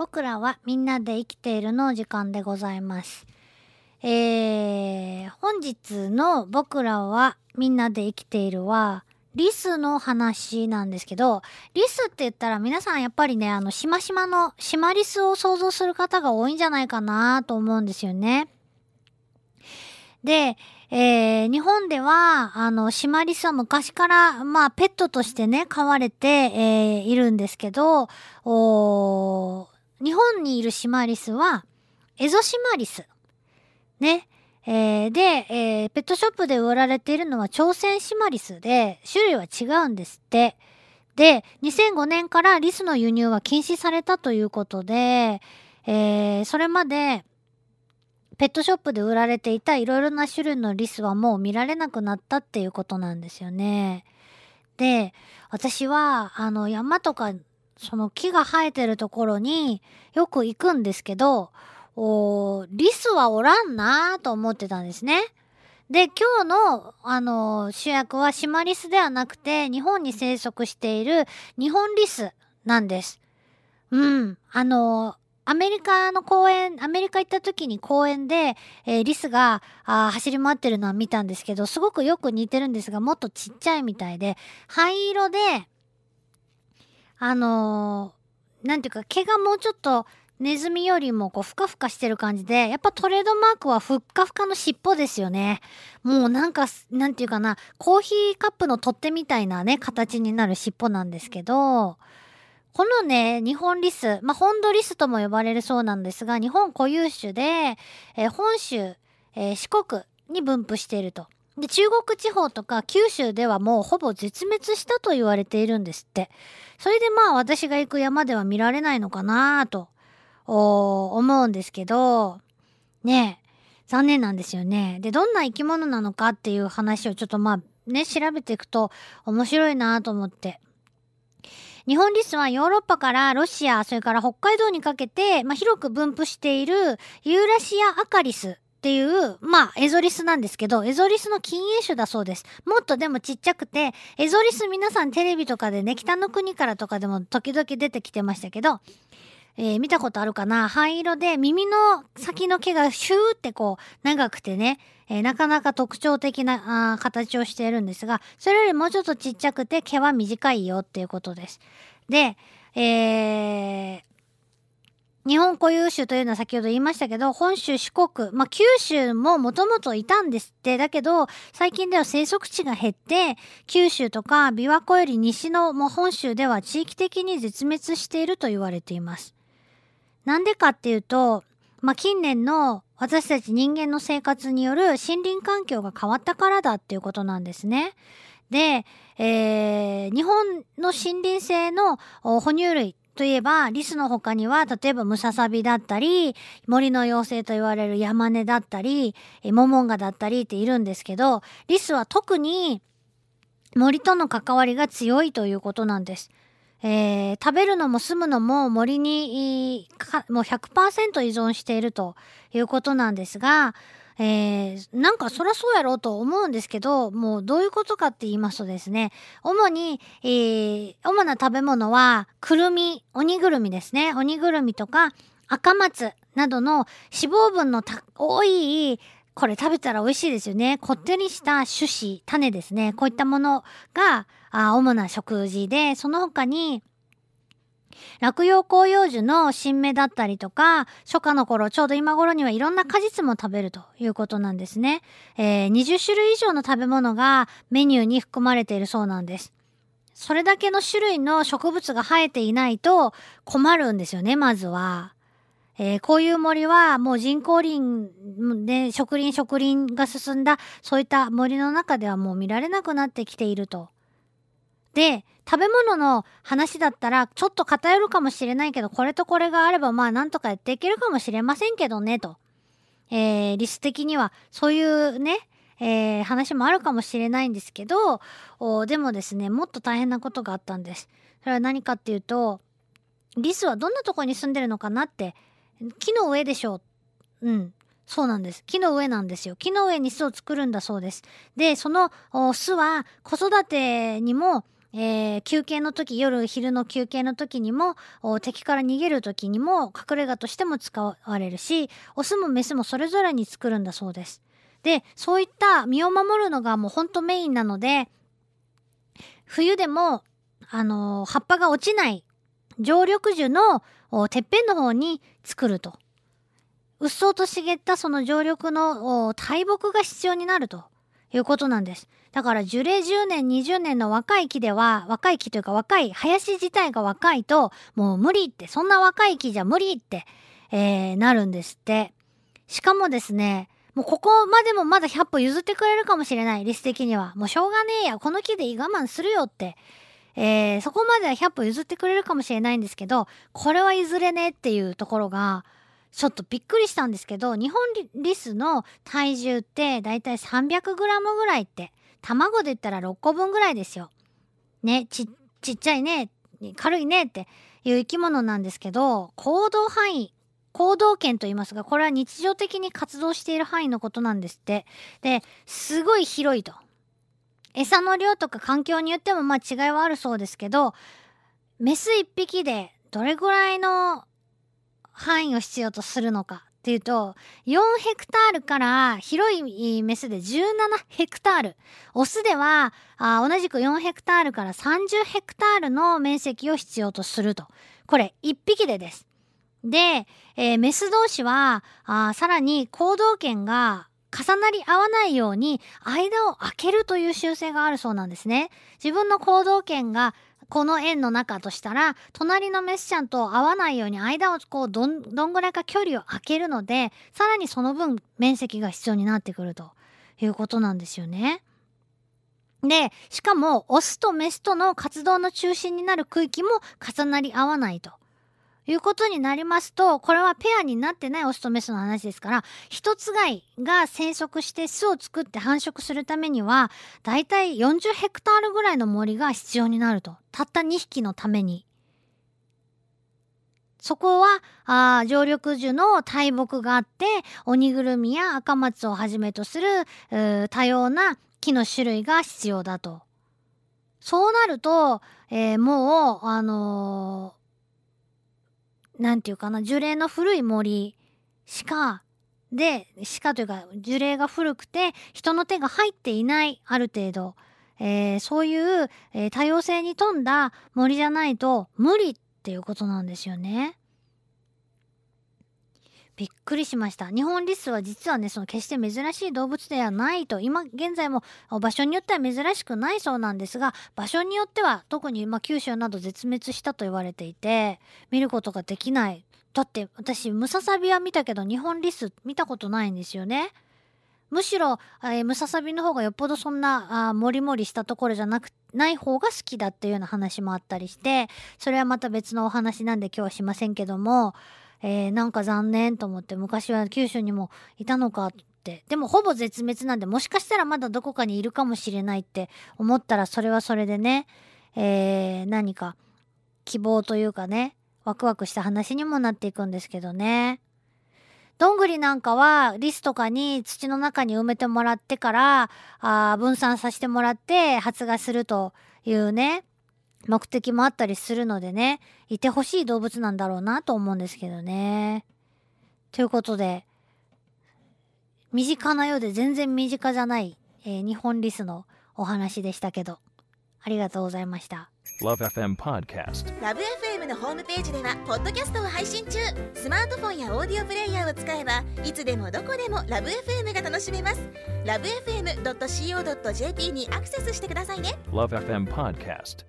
僕らはみんなで生きているの時間でございます。えー、本日の僕らはみんなで生きているは、リスの話なんですけど、リスって言ったら皆さんやっぱりね、あの、しましまの、シマリスを想像する方が多いんじゃないかなと思うんですよね。で、えー、日本では、あの、シマリスは昔から、まあ、ペットとしてね、飼われて、えーいるんですけど、日本にいるシマリスは、エゾシマリス。ね。えーで、えーペットショップで売られているのは朝鮮シマリスで、種類は違うんですって。で、2005年からリスの輸入は禁止されたということで、えーそれまで、ペットショップで売られていたいろいろな種類のリスはもう見られなくなったっていうことなんですよね。で、私は、あの、山とか、その木が生えてるところによく行くんですけど、おリスはおらんなーと思ってたんですね。で、今日の、あの、主役はシマリスではなくて、日本に生息している日本リスなんです。うん。あの、アメリカの公園、アメリカ行った時に公園で、えーリスがあ走り回ってるのは見たんですけど、すごくよく似てるんですが、もっとちっちゃいみたいで、灰色で、あのーなんていうか、毛がもうちょっとネズミよりもこうふかふかしてる感じで、やっぱトレードマークはふっかふかの尻尾ですよね。もうなんか、なんていうかな、コーヒーカップの取っ手みたいなね、形になる尻尾なんですけど、このね、日本リス、まあ、本土リスとも呼ばれるそうなんですが、日本固有種で、えー本州、えー四国に分布していると。で、中国地方とか九州ではもうほぼ絶滅したと言われているんですって。それでまあ私が行く山では見られないのかなと、思うんですけど、ねえ、残念なんですよね。で、どんな生き物なのかっていう話をちょっとまあね、調べていくと面白いなと思って。日本リスはヨーロッパからロシア、それから北海道にかけて、まあ、広く分布しているユーラシアアカリスっていう、まあ、エゾリスなんですけど、エゾリスの近縁種だそうです。もっとでもちっちゃくて、エゾリス皆さんテレビとかでね、北の国からとかでも時々出てきてましたけど、えー見たことあるかな？灰色で耳の先の毛がシューってこう長くてね、えーなかなか特徴的なあ形をしているんですが、それよりもうちょっとちっちゃくて毛は短いよっていうことです。で、えー日本固有種というのは先ほど言いましたけど、本州、四国、まあ、九州ももともといたんですって。だけど、最近では生息地が減って、九州とか琵琶湖より西のもう本州では地域的に絶滅していると言われています。なんでかっていうと、まあ、近年の私たち人間の生活による森林環境が変わったからだっていうことなんですね。で、えー日本の森林性の哺乳類といえば、リスの他には、例えばムササビだったり、森の妖精と言われるヤマネだったり、モモンガだったりっているんですけど、リスは特に森との関わりが強いということなんです。えー食べるのも住むのも森にもう100%依存しているということなんですが、えーなんかそらそうやろうと思うんですけど、もうどういうことかって言いますとですね、主に、えー主な食べ物は、くるみ、鬼ぐるみですね。鬼ぐるみとか、赤松などの脂肪分の多い、これ食べたら美味しいですよね。こってりした種子、種ですね。こういったものが、あ主な食事で、その他に、落葉広葉樹の新芽だったりとか、初夏の頃、ちょうど今頃にはいろんな果実も食べるということなんですね。えー20種類以上の食べ物がメニューに含まれているそうなんです。それだけの種類の植物が生えていないと困るんですよね、まずは。えーこういう森はもう人工林で植林植林が進んだそういった森の中ではもう見られなくなってきていると。で、食べ物の話だったらちょっと偏るかもしれないけど、これとこれがあればまあなんとかやっていけるかもしれませんけどね、と。えー、リス的にはそういうね、えー話もあるかもしれないんですけど、でもですね、もっと大変なことがあったんです。それは何かっていうと、リスはどんなとこに住んでるのかなって、木の上でしょう。うん。そうなんです。木の上なんですよ。木の上に巣を作るんだそうです。で、その巣は子育てにもえー休憩の時夜昼の休憩の時にも敵から逃げる時にも隠れ家としても使われるしオスもメスもそれぞれに作るんだそうです。でそういった身を守るのがもうほんとメインなので冬でも、あのー葉っぱが落ちない常緑樹のてっぺんの方に作ると。うっそうと茂ったその常緑の大木が必要になるということなんです。だから樹齢10年20年の若い木では若い木というか若い林自体が若いともう無理ってそんな若い木じゃ無理って、えーなるんですって。しかもですねもうここまでもまだ100歩譲ってくれるかもしれないリス的にはもうしょうがねえやこの木で我慢するよって、えーそこまでは100歩譲ってくれるかもしれないんですけどこれは譲れねえっていうところがちょっとびっくりしたんですけど日本リスの体重ってだいたい 300g ぐらいって卵で言ったら6個分ぐらいですよ。ねちちっちゃいね軽いねっていう生き物なんですけど行動範囲行動圏と言いますがこれは日常的に活動している範囲のことなんですって。ですごい広いと。餌の量とか環境によってもまあ違いはあるそうですけどメス1匹でどれぐらいの範囲を必要とするのかっていうと4ヘクタールから広いメスで17ヘクタールオスではあ同じく4ヘクタールから30ヘクタールの面積を必要とするとこれ1匹でです。で、えーメス同士はあさらに行動権が重なり合わないように間を空けるという習性があるそうなんですね。自分の行動圏がこの円の中としたら隣のメスちゃんと合わないように間をこうどんどんぐらいか距離を空けるのでさらにその分面積が必要になってくるということなんですよね。でしかもオスとメスとの活動の中心になる区域も重なり合わないと。いうことになりますとこれはペアになってないオスとメスの話ですから一つがいが生息して巣を作って繁殖するためにはだいたい40ヘクタールぐらいの森が必要になるとたった2匹のために。そこはあー常緑樹の大木があって鬼ぐるみや赤松をはじめとする多様な木の種類が必要だと。そうなると、えーもうあのーなんていうかな樹齢の古い森しかでしかというか樹齢が古くて人の手が入っていないある程度、えーそういう、えー多様性に富んだ森じゃないと無理っていうことなんですよね。びっくりしました。日本リスは実はねその決して珍しい動物ではないと。今現在も場所によっては珍しくないそうなんですが場所によっては特にま九州など絶滅したと言われていて見ることができない。だって私ムササビは見たけど日本リス見たことないんですよね。むしろ、えームササビの方がよっぽどそんなあモリモリしたところじゃなくない方が好きだっていうような話もあったりしてそれはまた別のお話なんで今日はしませんけども、えーなんか残念と思って昔は九州にもいたのかって。でもほぼ絶滅なんでもしかしたらまだどこかにいるかもしれないって思ったらそれはそれでね、えー何か希望というかね。ワクワクした話にもなっていくんですけどね。どんぐりなんかはリスとかに土の中に埋めてもらってからあ分散させてもらって発芽するというね。目的もあったりするのでねいてほしい動物なんだろうなと思うんですけどね。ということで身近なようで全然身近じゃない、えー日本リスのお話でしたけどありがとうございました。Love FM Podcast. ラブ f m のホームページではポッドキャストを配信中スマートフォンやオーディオプレイヤーを使えばいつでもどこでもラブ f m が楽しめますラブ FM.co.jp にアクセスしてくださいね Love FM Podcast.